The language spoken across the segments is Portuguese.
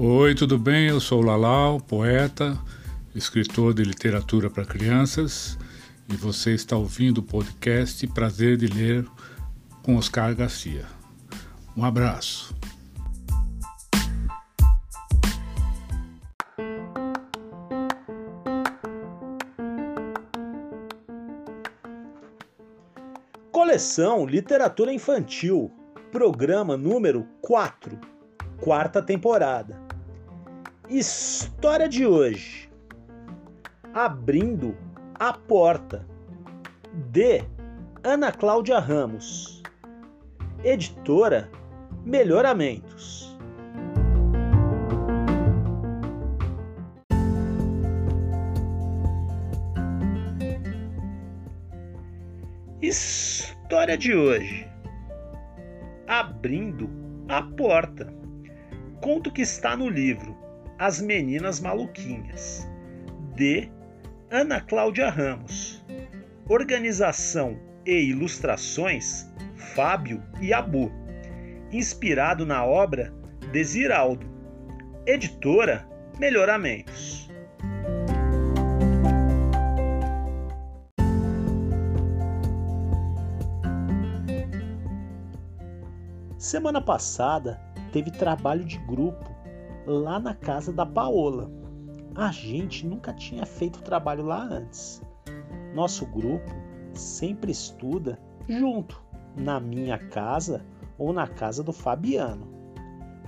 Oi, tudo bem? Eu sou o Lalau, poeta, escritor de literatura para crianças, e você está ouvindo o podcast Prazer de Ler com Oscar Garcia. Um abraço. Coleção Literatura Infantil, programa número 4, quarta temporada. História de hoje: Abrindo a Porta, de Ana Cláudia Ramos, editora Melhoramentos. História de hoje: Abrindo a Porta. Conto que está no livro As Meninas Maluquinhas, de Ana Cláudia Ramos. Organização e ilustrações Fábio e Abu. Inspirado na obra de Ziraldo. Editora Melhoramentos. Semana passada teve trabalho de grupo lá na casa da Paola. A gente nunca tinha feito trabalho lá antes. Nosso grupo sempre estuda junto, na minha casa ou na casa do Fabiano.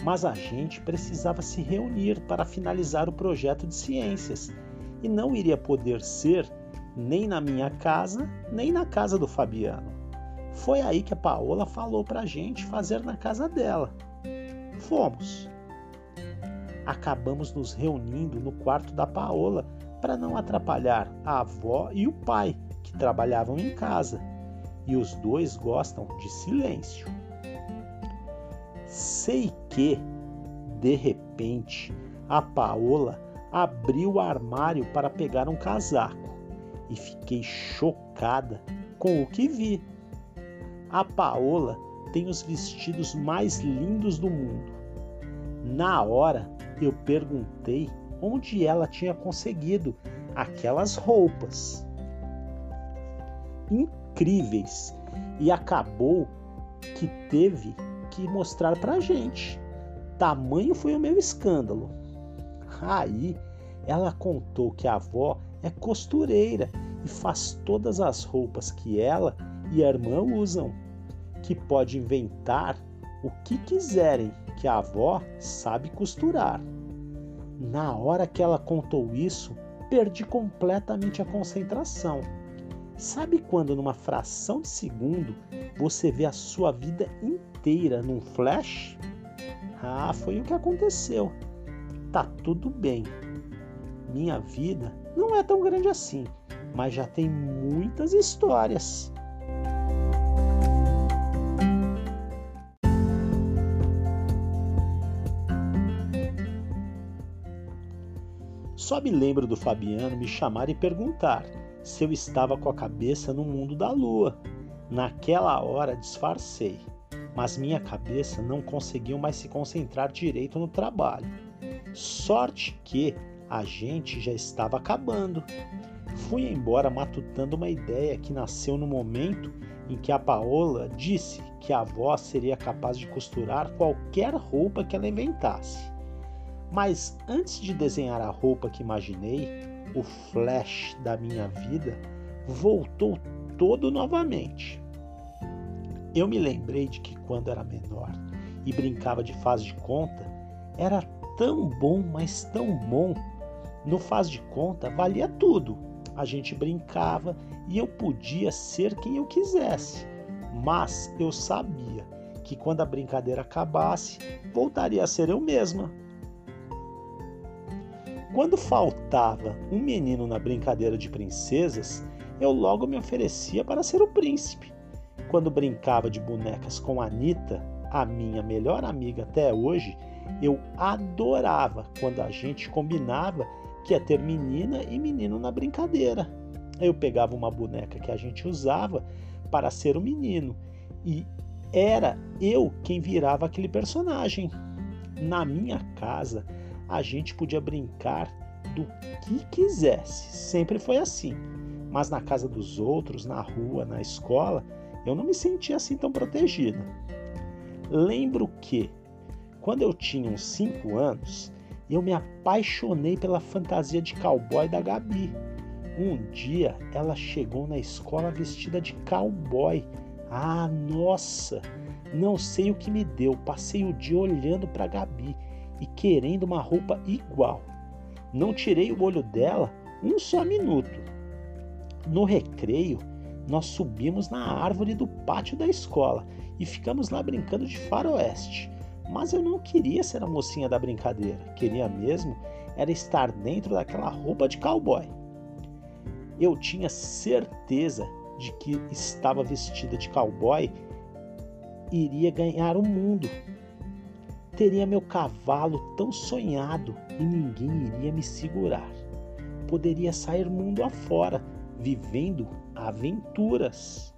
Mas a gente precisava se reunir para finalizar o projeto de ciências e não iria poder ser nem na minha casa, nem na casa do Fabiano. Foi aí que a Paola falou para a gente fazer na casa dela. Fomos. Acabamos nos reunindo no quarto da Paola para não atrapalhar a avó e o pai, que trabalhavam em casa, e os dois gostam de silêncio. Sei que, de repente, a Paola abriu o armário para pegar um casaco e fiquei chocada com o que vi. A Paola tem os vestidos mais lindos do mundo. Na hora eu perguntei onde ela tinha conseguido aquelas roupas incríveis e acabou que teve que mostrar pra gente. Tamanho foi o meu escândalo. Aí ela contou que a avó é costureira e faz todas as roupas que ela e a irmã usam, que pode inventar o que quiserem, que a avó sabe costurar. Na hora que ela contou isso, perdi completamente a concentração. Sabe quando, numa fração de segundo, você vê a sua vida inteira num flash? Ah, foi o que aconteceu. Tá tudo bem. Minha vida não é tão grande assim, mas já tem muitas histórias. Só me lembro do Fabiano me chamar e perguntar se eu estava com a cabeça no mundo da lua. Naquela hora disfarcei, mas minha cabeça não conseguiu mais se concentrar direito no trabalho. Sorte que a gente já estava acabando. Fui embora matutando uma ideia que nasceu no momento em que a Paola disse que a avó seria capaz de costurar qualquer roupa que ela inventasse. Mas antes de desenhar a roupa que imaginei, o flash da minha vida voltou todo novamente. Eu me lembrei de que quando era menor e brincava de faz de conta, era tão bom, mas tão bom. No faz de conta valia tudo. A gente brincava e eu podia ser quem eu quisesse. Mas eu sabia que quando a brincadeira acabasse, voltaria a ser eu mesma. Quando faltava um menino na brincadeira de princesas, eu logo me oferecia para ser o príncipe. Quando brincava de bonecas com a Anitta, a minha melhor amiga até hoje, eu adorava quando a gente combinava que ia ter menina e menino na brincadeira. Eu pegava uma boneca que a gente usava para ser o menino e era eu quem virava aquele personagem. Na minha casa, a gente podia brincar do que quisesse, sempre foi assim. Mas na casa dos outros, na rua, na escola, eu não me sentia assim tão protegida. Lembro que, quando eu tinha uns 5 anos, eu me apaixonei pela fantasia de cowboy da Gabi. Um dia ela chegou na escola vestida de cowboy. Ah, nossa! Não sei o que me deu. Passei o dia olhando para Gabi e querendo uma roupa igual. Não tirei o olho dela um só minuto. No recreio, nós subimos na árvore do pátio da escola e ficamos lá brincando de faroeste. Mas eu não queria ser a mocinha da brincadeira, queria mesmo era estar dentro daquela roupa de cowboy. Eu tinha certeza de que estava vestida de cowboy iria ganhar o mundo teria meu cavalo tão sonhado e ninguém iria me segurar. Poderia sair mundo afora, vivendo aventuras.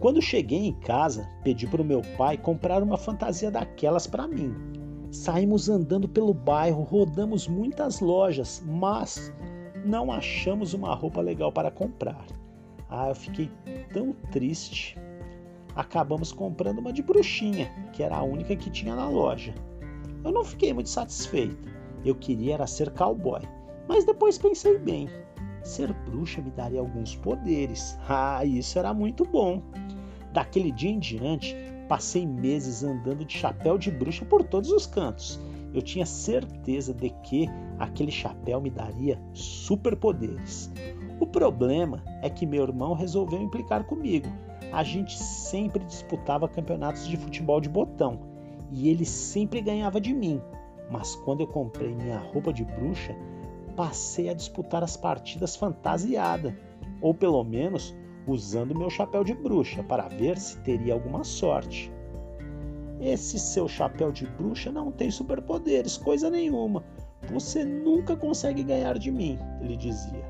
Quando cheguei em casa, pedi para o meu pai comprar uma fantasia daquelas para mim. Saímos andando pelo bairro, rodamos muitas lojas, mas não achamos uma roupa legal para comprar. Ah, eu fiquei tão triste. Acabamos comprando uma de bruxinha, que era a única que tinha na loja. Eu não fiquei muito satisfeito. Eu queria era ser cowboy, mas depois pensei bem. Ser bruxa me daria alguns poderes. Ah, isso era muito bom. Daquele dia em diante, passei meses andando de chapéu de bruxa por todos os cantos eu tinha certeza de que aquele chapéu me daria superpoderes. O problema é que meu irmão resolveu implicar comigo. A gente sempre disputava campeonatos de futebol de botão e ele sempre ganhava de mim. Mas quando eu comprei minha roupa de bruxa, passei a disputar as partidas fantasiada, ou pelo menos usando meu chapéu de bruxa para ver se teria alguma sorte. Esse seu chapéu de bruxa não tem superpoderes, coisa nenhuma. Você nunca consegue ganhar de mim, ele dizia.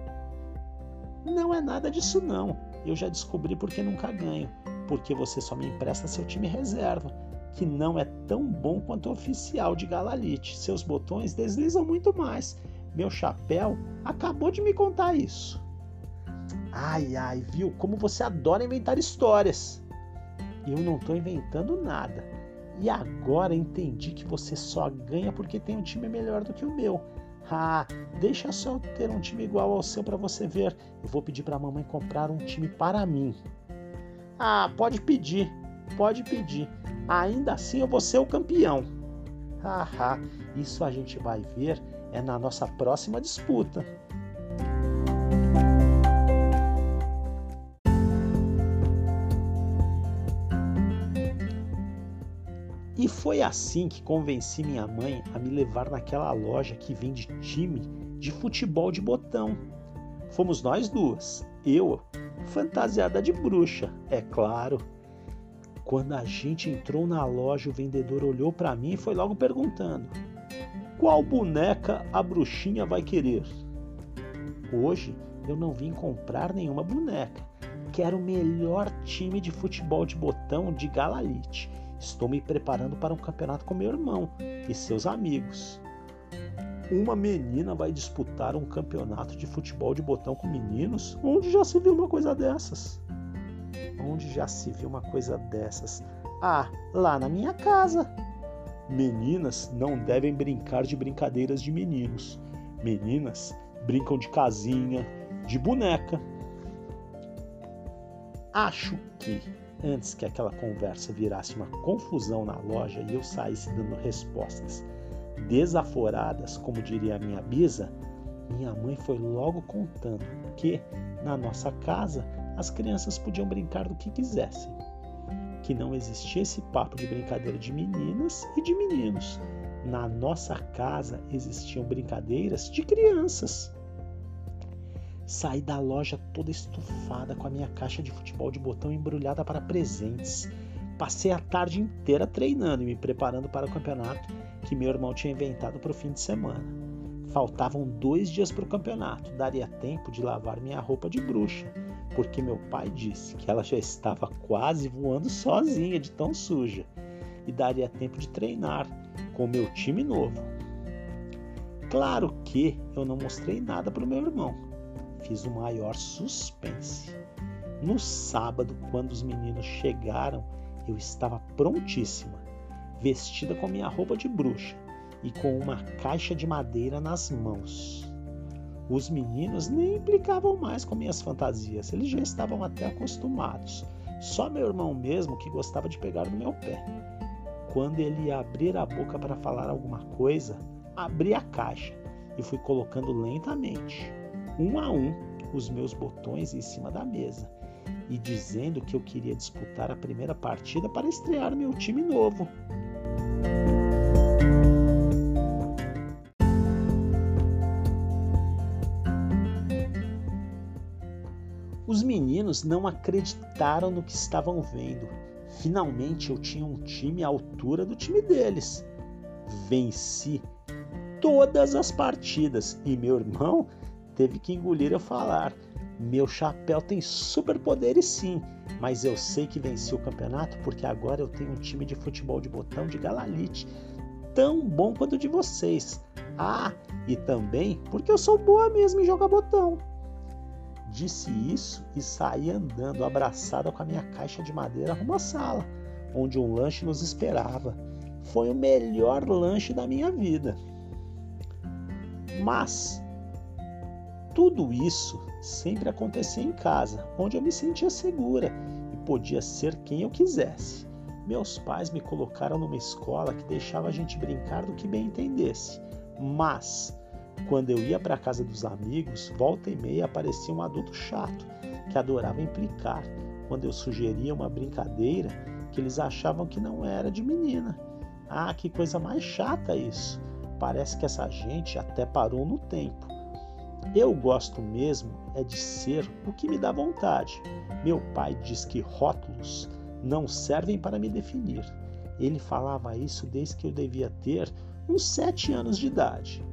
Não é nada disso não. Eu já descobri porque nunca ganho. Porque você só me empresta seu time reserva, que não é tão bom quanto o oficial de Galalite. Seus botões deslizam muito mais. Meu chapéu acabou de me contar isso. Ai, ai, viu? Como você adora inventar histórias. Eu não estou inventando nada. E agora entendi que você só ganha porque tem um time melhor do que o meu. Ah, deixa só eu ter um time igual ao seu para você ver. Eu vou pedir para a mamãe comprar um time para mim. Ah, pode pedir, pode pedir. Ainda assim eu vou ser o campeão. Haha, isso a gente vai ver é na nossa próxima disputa. E foi assim que convenci minha mãe a me levar naquela loja que vende time de futebol de botão. Fomos nós duas, eu, fantasiada de bruxa, é claro. Quando a gente entrou na loja, o vendedor olhou para mim e foi logo perguntando: Qual boneca a bruxinha vai querer? Hoje eu não vim comprar nenhuma boneca. Quero o melhor time de futebol de botão de Galalite Estou me preparando para um campeonato com meu irmão e seus amigos. Uma menina vai disputar um campeonato de futebol de botão com meninos? Onde já se viu uma coisa dessas? Onde já se viu uma coisa dessas? Ah, lá na minha casa. Meninas não devem brincar de brincadeiras de meninos. Meninas brincam de casinha, de boneca. Acho que antes que aquela conversa virasse uma confusão na loja e eu saísse dando respostas desaforadas, como diria a minha bisa, minha mãe foi logo contando que na nossa casa as crianças podiam brincar do que quisessem que não existia esse papo de brincadeira de meninas e de meninos. Na nossa casa existiam brincadeiras de crianças. Saí da loja toda estufada com a minha caixa de futebol de botão embrulhada para presentes. Passei a tarde inteira treinando e me preparando para o campeonato que meu irmão tinha inventado para o fim de semana. Faltavam dois dias para o campeonato, daria tempo de lavar minha roupa de bruxa porque meu pai disse que ela já estava quase voando sozinha de tão suja e daria tempo de treinar com meu time novo. Claro que eu não mostrei nada para o meu irmão. Fiz o maior suspense. No sábado, quando os meninos chegaram, eu estava prontíssima, vestida com minha roupa de bruxa e com uma caixa de madeira nas mãos. Os meninos nem implicavam mais com minhas fantasias, eles já estavam até acostumados. Só meu irmão mesmo que gostava de pegar no meu pé. Quando ele ia abrir a boca para falar alguma coisa, abri a caixa e fui colocando lentamente, um a um, os meus botões em cima da mesa e dizendo que eu queria disputar a primeira partida para estrear meu time novo. Os meninos não acreditaram no que estavam vendo. Finalmente eu tinha um time à altura do time deles. Venci todas as partidas e meu irmão teve que engolir eu falar. Meu chapéu tem superpoderes sim, mas eu sei que venci o campeonato porque agora eu tenho um time de futebol de botão de Galalite tão bom quanto o de vocês. Ah, e também porque eu sou boa mesmo em jogar botão. Disse isso e saí andando abraçada com a minha caixa de madeira rumo à sala, onde um lanche nos esperava. Foi o melhor lanche da minha vida. Mas tudo isso sempre acontecia em casa, onde eu me sentia segura e podia ser quem eu quisesse. Meus pais me colocaram numa escola que deixava a gente brincar do que bem entendesse, mas quando eu ia para a casa dos amigos, volta e meia aparecia um adulto chato que adorava implicar quando eu sugeria uma brincadeira que eles achavam que não era de menina. Ah, que coisa mais chata isso! Parece que essa gente até parou no tempo. Eu gosto mesmo é de ser o que me dá vontade. Meu pai diz que rótulos não servem para me definir. Ele falava isso desde que eu devia ter uns sete anos de idade.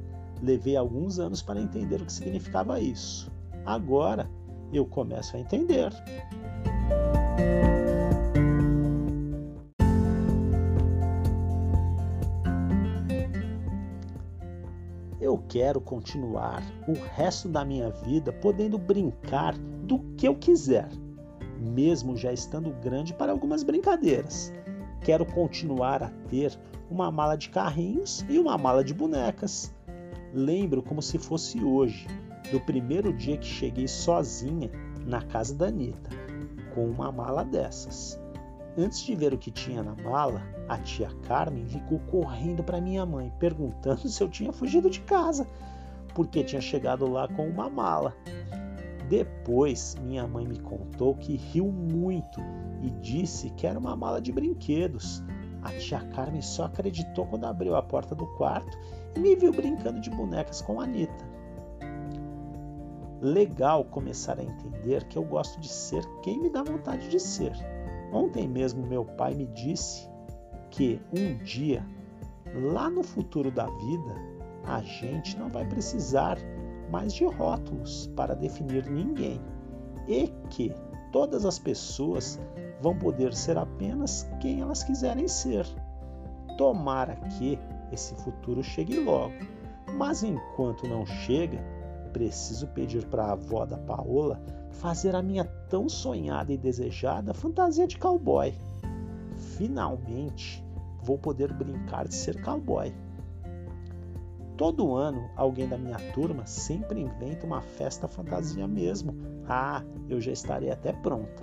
Levei alguns anos para entender o que significava isso. Agora eu começo a entender. Quero continuar o resto da minha vida podendo brincar do que eu quiser, mesmo já estando grande para algumas brincadeiras. Quero continuar a ter uma mala de carrinhos e uma mala de bonecas Lembro como se fosse hoje, do primeiro dia que cheguei sozinha na casa da Anitta, com uma mala dessas. Antes de ver o que tinha na mala, a tia Carmen ligou correndo para minha mãe, perguntando se eu tinha fugido de casa, porque tinha chegado lá com uma mala. Depois, minha mãe me contou que riu muito e disse que era uma mala de brinquedos. A tia Carmen só acreditou quando abriu a porta do quarto e me viu brincando de bonecas com a Anitta. Legal começar a entender que eu gosto de ser quem me dá vontade de ser. Ontem mesmo meu pai me disse que um dia, lá no futuro da vida, a gente não vai precisar mais de rótulos para definir ninguém e que todas as pessoas vão poder ser apenas quem elas quiserem ser. Tomara que esse futuro chegue logo, mas enquanto não chega, preciso pedir para a avó da Paola fazer a minha tão sonhada e desejada fantasia de cowboy. Finalmente vou poder brincar de ser cowboy. Todo ano, alguém da minha turma sempre inventa uma festa fantasia mesmo. Ah, eu já estarei até pronta.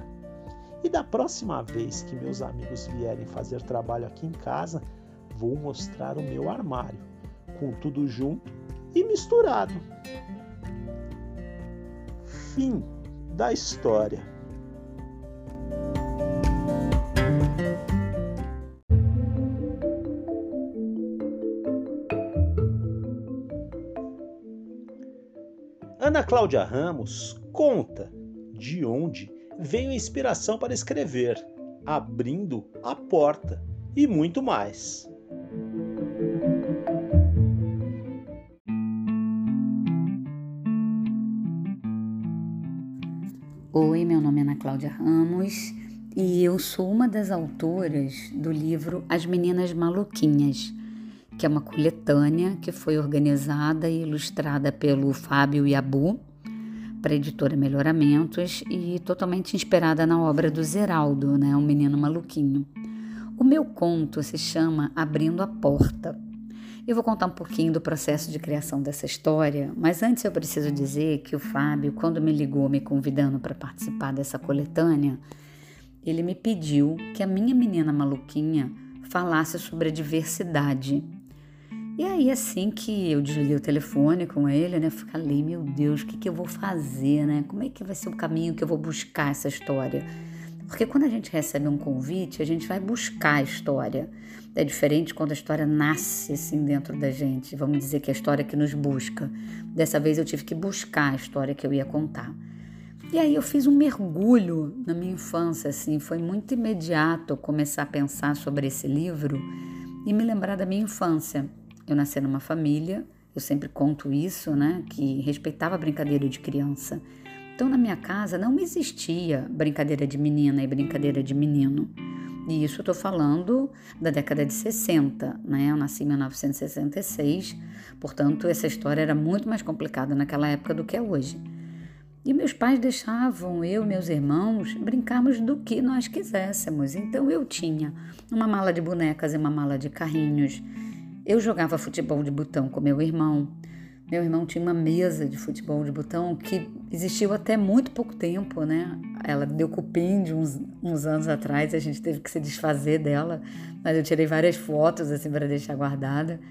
E da próxima vez que meus amigos vierem fazer trabalho aqui em casa, vou mostrar o meu armário, com tudo junto e misturado. Fim da história. Ana Cláudia Ramos conta de onde veio a inspiração para escrever, abrindo a porta e muito mais. Cláudia Ramos e eu sou uma das autoras do livro As Meninas Maluquinhas, que é uma coletânea que foi organizada e ilustrada pelo Fábio Yabu para a editora Melhoramentos e totalmente inspirada na obra do Zeraldo, né, um menino maluquinho. O meu conto se chama Abrindo a Porta. Eu vou contar um pouquinho do processo de criação dessa história, mas antes eu preciso dizer que o Fábio, quando me ligou me convidando para participar dessa coletânea, ele me pediu que a minha menina maluquinha falasse sobre a diversidade e aí, assim que eu desliguei o telefone com ele, né, falei, meu Deus, o que, que eu vou fazer, né? Como é que vai ser o caminho que eu vou buscar essa história? Porque quando a gente recebe um convite, a gente vai buscar a história. É diferente quando a história nasce assim dentro da gente. Vamos dizer que é a história que nos busca. Dessa vez eu tive que buscar a história que eu ia contar. E aí eu fiz um mergulho na minha infância, assim, foi muito imediato começar a pensar sobre esse livro e me lembrar da minha infância. Eu nasci numa família, eu sempre conto isso, né, que respeitava a brincadeira de criança. Então, na minha casa não existia brincadeira de menina e brincadeira de menino. E isso eu falando da década de 60, né? Eu nasci em 1966, portanto, essa história era muito mais complicada naquela época do que é hoje. E meus pais deixavam eu e meus irmãos brincarmos do que nós quiséssemos. Então eu tinha uma mala de bonecas e uma mala de carrinhos. Eu jogava futebol de botão com meu irmão. Meu irmão tinha uma mesa de futebol de botão que existiu até muito pouco tempo, né? Ela deu cupim de uns, uns anos atrás, a gente teve que se desfazer dela, mas eu tirei várias fotos assim para deixar guardada.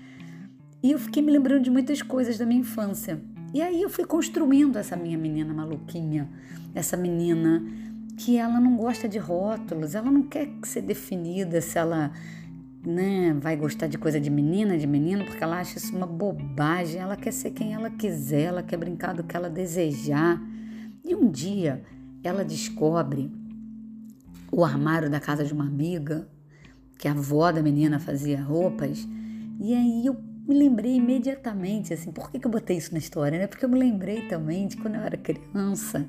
E eu fiquei me lembrando de muitas coisas da minha infância. E aí eu fui construindo essa minha menina maluquinha, essa menina que ela não gosta de rótulos, ela não quer ser definida se ela né, vai gostar de coisa de menina, de menino, porque ela acha isso uma bobagem. Ela quer ser quem ela quiser, ela quer brincar do que ela desejar. E um dia ela descobre o armário da casa de uma amiga, que a avó da menina fazia roupas, e aí eu me lembrei imediatamente, assim, por que, que eu botei isso na história, né? Porque eu me lembrei também de quando eu era criança,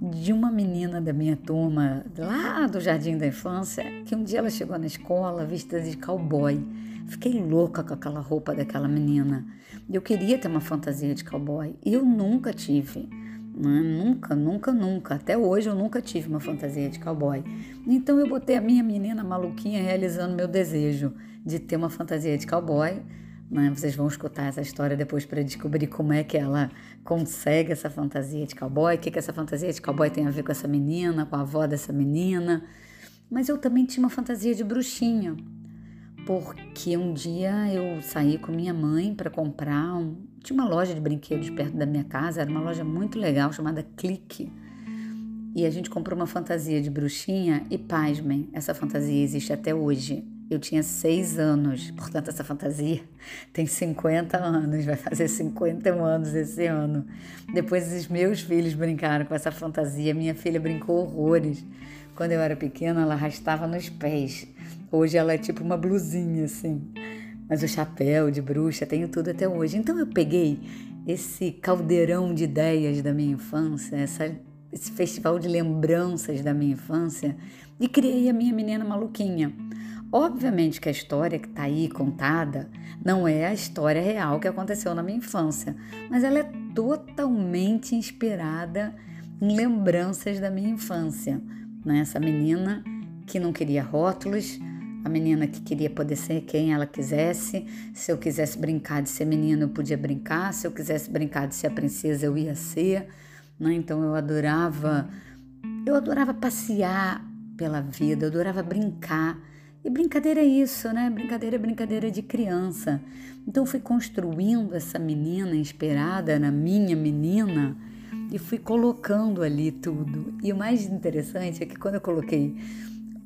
de uma menina da minha turma, lá do Jardim da Infância, que um dia ela chegou na escola vestida de cowboy. Fiquei louca com aquela roupa daquela menina. Eu queria ter uma fantasia de cowboy. Eu nunca tive. Né? Nunca, nunca, nunca. Até hoje eu nunca tive uma fantasia de cowboy. Então eu botei a minha menina maluquinha realizando meu desejo de ter uma fantasia de cowboy né? Vocês vão escutar essa história depois para descobrir como é que ela consegue essa fantasia de cowboy, o que, que essa fantasia de cowboy tem a ver com essa menina, com a avó dessa menina. Mas eu também tinha uma fantasia de bruxinha, porque um dia eu saí com minha mãe para comprar um, tinha uma loja de brinquedos perto da minha casa, era uma loja muito legal chamada Clique. E a gente comprou uma fantasia de bruxinha e pasmem, essa fantasia existe até hoje. Eu tinha seis anos, portanto, essa fantasia tem 50 anos, vai fazer 51 anos esse ano. Depois, os meus filhos brincaram com essa fantasia. Minha filha brincou horrores. Quando eu era pequena, ela arrastava nos pés. Hoje, ela é tipo uma blusinha, assim. Mas o chapéu de bruxa, tenho tudo até hoje. Então, eu peguei esse caldeirão de ideias da minha infância, essa esse festival de lembranças da minha infância e criei a minha menina maluquinha. Obviamente que a história que está aí contada não é a história real que aconteceu na minha infância, mas ela é totalmente inspirada em lembranças da minha infância. Né? Essa menina que não queria rótulos, a menina que queria poder ser quem ela quisesse. Se eu quisesse brincar de ser menina, eu podia brincar. Se eu quisesse brincar de ser a princesa, eu ia ser. Né? Então eu adorava, eu adorava passear pela vida, eu adorava brincar. E brincadeira é isso, né? Brincadeira é brincadeira de criança. Então fui construindo essa menina inspirada na minha menina e fui colocando ali tudo. E o mais interessante é que quando eu coloquei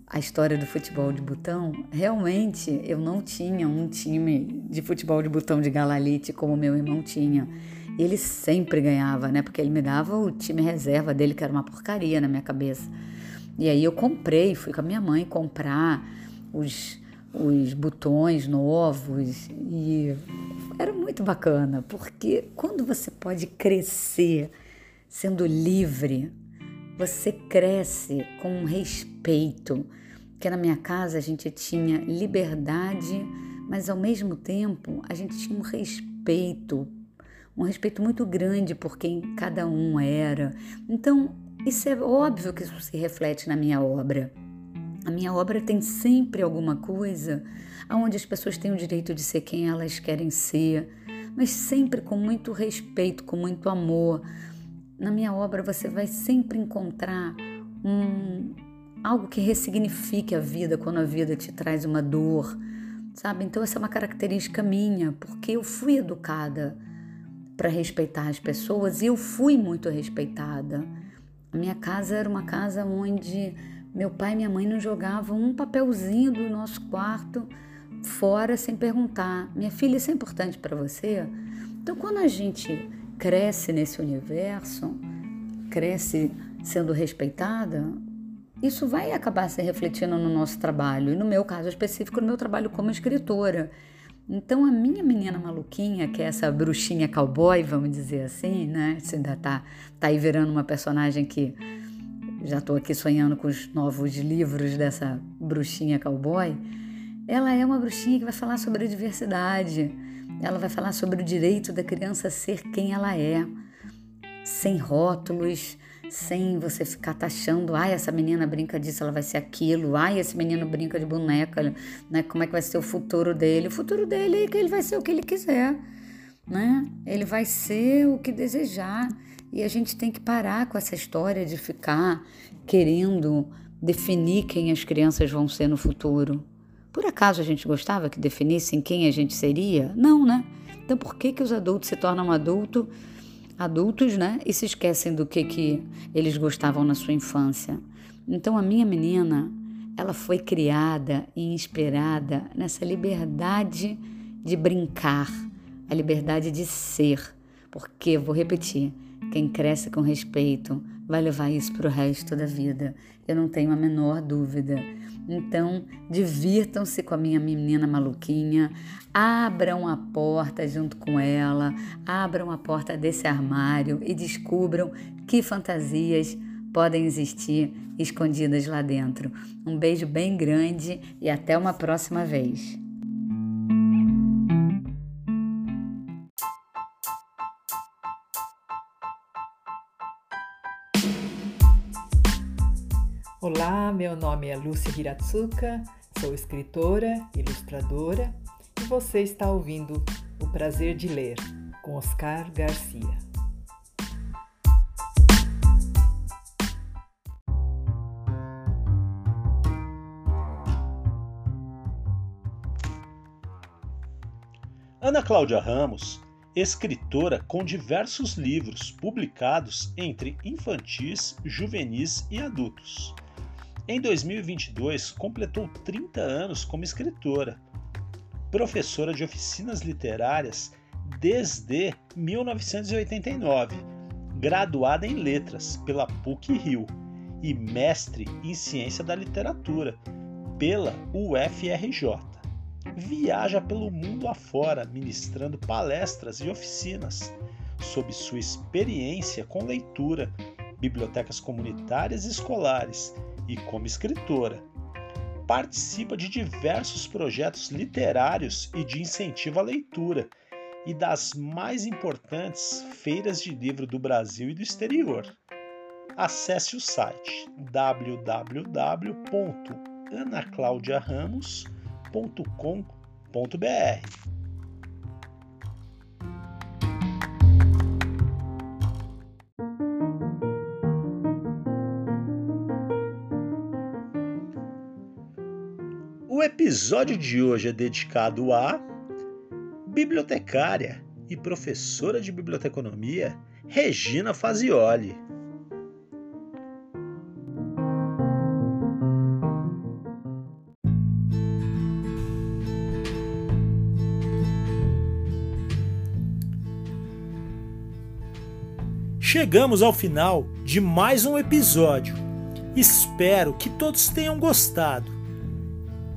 a história do futebol de botão, realmente eu não tinha um time de futebol de botão de galalite como meu irmão tinha. Ele sempre ganhava, né? Porque ele me dava o time reserva dele, que era uma porcaria na minha cabeça. E aí eu comprei, fui com a minha mãe comprar os, os botões novos e era muito bacana, porque quando você pode crescer sendo livre, você cresce com respeito. Que na minha casa a gente tinha liberdade, mas ao mesmo tempo a gente tinha um respeito, um respeito muito grande por quem cada um era. Então, isso é óbvio que isso se reflete na minha obra. A minha obra tem sempre alguma coisa onde as pessoas têm o direito de ser quem elas querem ser, mas sempre com muito respeito, com muito amor, na minha obra você vai sempre encontrar um, algo que ressignifique a vida quando a vida te traz uma dor, sabe? Então essa é uma característica minha, porque eu fui educada para respeitar as pessoas e eu fui muito respeitada. A minha casa era uma casa onde meu pai e minha mãe não jogavam um papelzinho do nosso quarto fora sem perguntar: "Minha filha, isso é importante para você?" Então quando a gente cresce nesse universo, cresce sendo respeitada, isso vai acabar se refletindo no nosso trabalho, e no meu caso específico, no meu trabalho como escritora. Então, a minha menina maluquinha, que é essa bruxinha cowboy, vamos dizer assim, né? Você ainda tá, tá aí virando uma personagem que já estou aqui sonhando com os novos livros dessa bruxinha cowboy. Ela é uma bruxinha que vai falar sobre a diversidade, ela vai falar sobre o direito da criança ser quem ela é, sem rótulos, sem você ficar taxando, ai, essa menina brinca disso, ela vai ser aquilo, ai, esse menino brinca de boneca, né? Como é que vai ser o futuro dele? O futuro dele é que ele vai ser o que ele quiser, né? Ele vai ser o que desejar. E a gente tem que parar com essa história de ficar querendo definir quem as crianças vão ser no futuro. Por acaso a gente gostava que definissem quem a gente seria? Não, né? Então por que, que os adultos se tornam adulto, adultos, né? E se esquecem do que, que eles gostavam na sua infância? Então a minha menina, ela foi criada e inspirada nessa liberdade de brincar, a liberdade de ser. Porque, vou repetir, quem cresce com respeito vai levar isso para o resto da vida. Eu não tenho a menor dúvida. Então, divirtam-se com a minha menina maluquinha, abram a porta junto com ela, abram a porta desse armário e descubram que fantasias podem existir escondidas lá dentro. Um beijo bem grande e até uma próxima vez. Meu nome é Lúcia Hiratsuka, sou escritora, ilustradora e você está ouvindo O Prazer de Ler com Oscar Garcia. Ana Cláudia Ramos, escritora com diversos livros publicados entre infantis, juvenis e adultos. Em 2022, completou 30 anos como escritora, professora de oficinas literárias desde 1989, graduada em letras pela PUC-Rio e mestre em ciência da literatura pela UFRJ. Viaja pelo mundo afora ministrando palestras e oficinas sob sua experiência com leitura bibliotecas comunitárias e escolares e como escritora. Participa de diversos projetos literários e de incentivo à leitura e das mais importantes feiras de livro do Brasil e do exterior. Acesse o site www.anaclaudiaramos.com.br. episódio de hoje é dedicado à bibliotecária e professora de biblioteconomia Regina Fazioli. Chegamos ao final de mais um episódio. Espero que todos tenham gostado.